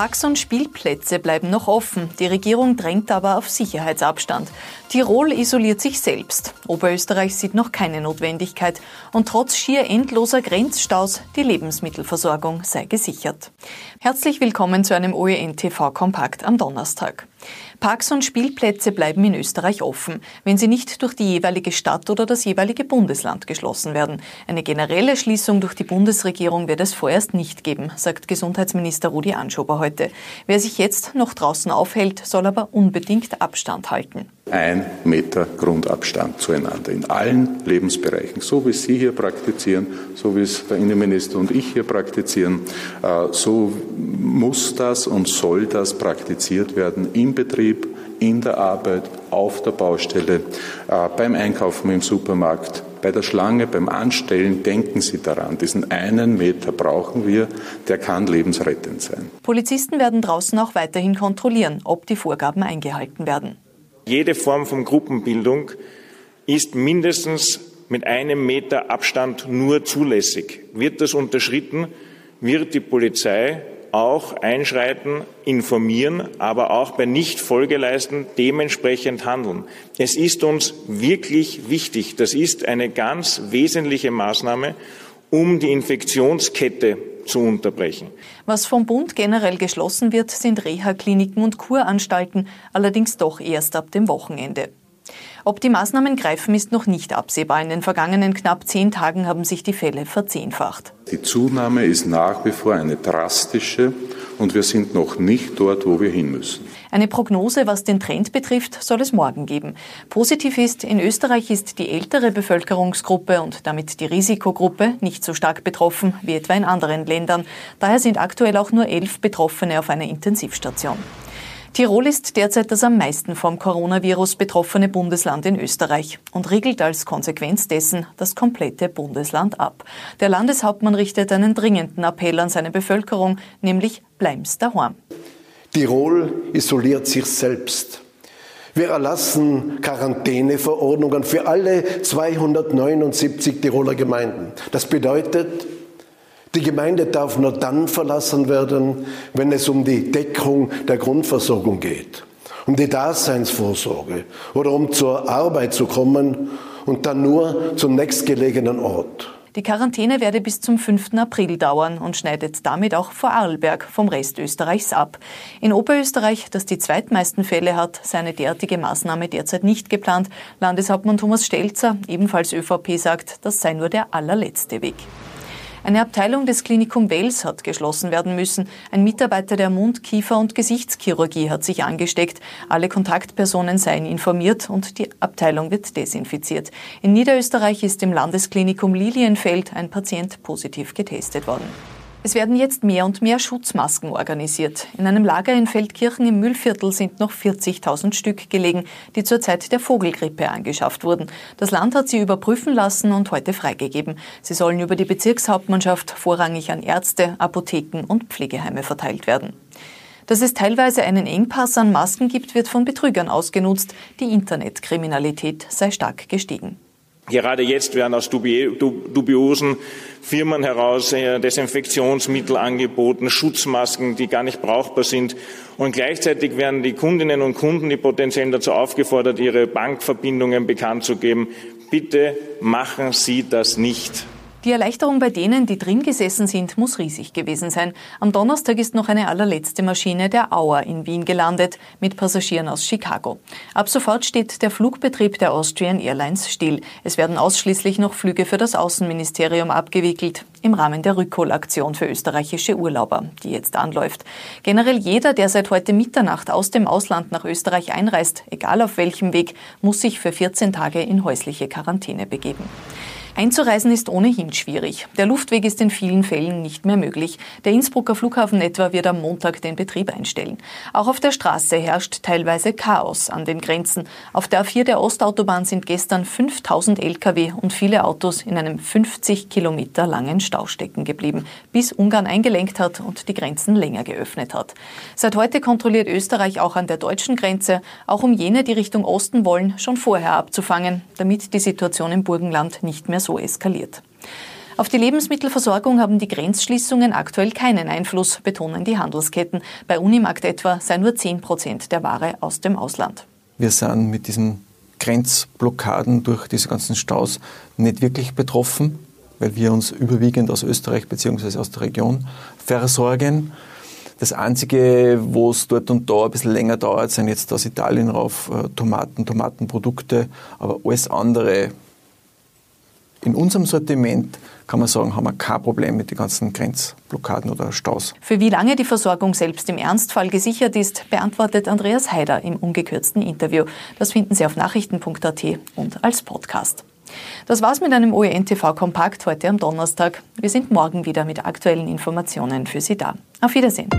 Parks und Spielplätze bleiben noch offen. Die Regierung drängt aber auf Sicherheitsabstand. Tirol isoliert sich selbst. Oberösterreich sieht noch keine Notwendigkeit. Und trotz schier endloser Grenzstaus, die Lebensmittelversorgung sei gesichert. Herzlich willkommen zu einem OEN-TV-Kompakt am Donnerstag. Parks und Spielplätze bleiben in Österreich offen, wenn sie nicht durch die jeweilige Stadt oder das jeweilige Bundesland geschlossen werden. Eine generelle Schließung durch die Bundesregierung wird es vorerst nicht geben, sagt Gesundheitsminister Rudi Anschober heute. Wer sich jetzt noch draußen aufhält, soll aber unbedingt Abstand halten ein Meter Grundabstand zueinander in allen Lebensbereichen, so wie Sie hier praktizieren, so wie es der Innenminister und ich hier praktizieren, äh, so muss das und soll das praktiziert werden im Betrieb, in der Arbeit, auf der Baustelle, äh, beim Einkaufen im Supermarkt, bei der Schlange, beim Anstellen. Denken Sie daran, diesen einen Meter brauchen wir, der kann lebensrettend sein. Polizisten werden draußen auch weiterhin kontrollieren, ob die Vorgaben eingehalten werden. Jede Form von Gruppenbildung ist mindestens mit einem Meter Abstand nur zulässig. Wird das unterschritten, wird die Polizei auch einschreiten, informieren, aber auch bei Nichtfolgeleisten dementsprechend handeln. Es ist uns wirklich wichtig. Das ist eine ganz wesentliche Maßnahme, um die Infektionskette zu unterbrechen. Was vom Bund generell geschlossen wird, sind Reha-Kliniken und Kuranstalten, allerdings doch erst ab dem Wochenende. Ob die Maßnahmen greifen, ist noch nicht absehbar. In den vergangenen knapp zehn Tagen haben sich die Fälle verzehnfacht. Die Zunahme ist nach wie vor eine drastische und wir sind noch nicht dort, wo wir hin müssen. Eine Prognose, was den Trend betrifft, soll es morgen geben. Positiv ist, in Österreich ist die ältere Bevölkerungsgruppe und damit die Risikogruppe nicht so stark betroffen wie etwa in anderen Ländern. Daher sind aktuell auch nur elf Betroffene auf einer Intensivstation. Tirol ist derzeit das am meisten vom Coronavirus betroffene Bundesland in Österreich und regelt als Konsequenz dessen das komplette Bundesland ab. Der Landeshauptmann richtet einen dringenden Appell an seine Bevölkerung, nämlich bleib's daheim. Tirol isoliert sich selbst. Wir erlassen Quarantäneverordnungen für alle 279 Tiroler Gemeinden. Das bedeutet, die Gemeinde darf nur dann verlassen werden, wenn es um die Deckung der Grundversorgung geht, um die Daseinsvorsorge oder um zur Arbeit zu kommen und dann nur zum nächstgelegenen Ort. Die Quarantäne werde bis zum 5. April dauern und schneidet damit auch Vorarlberg vom Rest Österreichs ab. In Oberösterreich, das die zweitmeisten Fälle hat, sei eine derartige Maßnahme derzeit nicht geplant. Landeshauptmann Thomas Stelzer, ebenfalls ÖVP, sagt, das sei nur der allerletzte Weg. Eine Abteilung des Klinikum Wels hat geschlossen werden müssen. Ein Mitarbeiter der Mund-, Kiefer- und Gesichtschirurgie hat sich angesteckt. Alle Kontaktpersonen seien informiert und die Abteilung wird desinfiziert. In Niederösterreich ist im Landesklinikum Lilienfeld ein Patient positiv getestet worden. Es werden jetzt mehr und mehr Schutzmasken organisiert. In einem Lager in Feldkirchen im Müllviertel sind noch 40.000 Stück gelegen, die zur Zeit der Vogelgrippe angeschafft wurden. Das Land hat sie überprüfen lassen und heute freigegeben. Sie sollen über die Bezirkshauptmannschaft vorrangig an Ärzte, Apotheken und Pflegeheime verteilt werden. Dass es teilweise einen Engpass an Masken gibt, wird von Betrügern ausgenutzt. Die Internetkriminalität sei stark gestiegen. Gerade jetzt werden aus dubiosen Firmen heraus äh, Desinfektionsmittel angeboten, Schutzmasken, die gar nicht brauchbar sind. Und gleichzeitig werden die Kundinnen und Kunden, die potenziell dazu aufgefordert, ihre Bankverbindungen bekannt zu geben. Bitte machen Sie das nicht. Die Erleichterung bei denen, die drin gesessen sind, muss riesig gewesen sein. Am Donnerstag ist noch eine allerletzte Maschine der Auer in Wien gelandet, mit Passagieren aus Chicago. Ab sofort steht der Flugbetrieb der Austrian Airlines still. Es werden ausschließlich noch Flüge für das Außenministerium abgewickelt, im Rahmen der Rückholaktion für österreichische Urlauber, die jetzt anläuft. Generell jeder, der seit heute Mitternacht aus dem Ausland nach Österreich einreist, egal auf welchem Weg, muss sich für 14 Tage in häusliche Quarantäne begeben. Einzureisen ist ohnehin schwierig. Der Luftweg ist in vielen Fällen nicht mehr möglich. Der Innsbrucker Flughafen etwa wird am Montag den Betrieb einstellen. Auch auf der Straße herrscht teilweise Chaos an den Grenzen. Auf der A4 der Ostautobahn sind gestern 5000 Lkw und viele Autos in einem 50 Kilometer langen Stau stecken geblieben, bis Ungarn eingelenkt hat und die Grenzen länger geöffnet hat. Seit heute kontrolliert Österreich auch an der deutschen Grenze, auch um jene, die Richtung Osten wollen, schon vorher abzufangen, damit die Situation im Burgenland nicht mehr so eskaliert. Auf die Lebensmittelversorgung haben die Grenzschließungen aktuell keinen Einfluss, betonen die Handelsketten. Bei Unimarkt etwa seien nur 10 Prozent der Ware aus dem Ausland. Wir sind mit diesen Grenzblockaden durch diese ganzen Staus nicht wirklich betroffen, weil wir uns überwiegend aus Österreich bzw. aus der Region versorgen. Das Einzige, wo es dort und da ein bisschen länger dauert, sind jetzt aus Italien rauf äh, Tomaten, Tomatenprodukte, aber alles andere in unserem Sortiment kann man sagen, haben wir kein Problem mit den ganzen Grenzblockaden oder Staus. Für wie lange die Versorgung selbst im Ernstfall gesichert ist, beantwortet Andreas Haider im ungekürzten Interview. Das finden Sie auf nachrichten.at und als Podcast. Das war's mit einem OEN-TV Kompakt heute am Donnerstag. Wir sind morgen wieder mit aktuellen Informationen für Sie da. Auf Wiedersehen.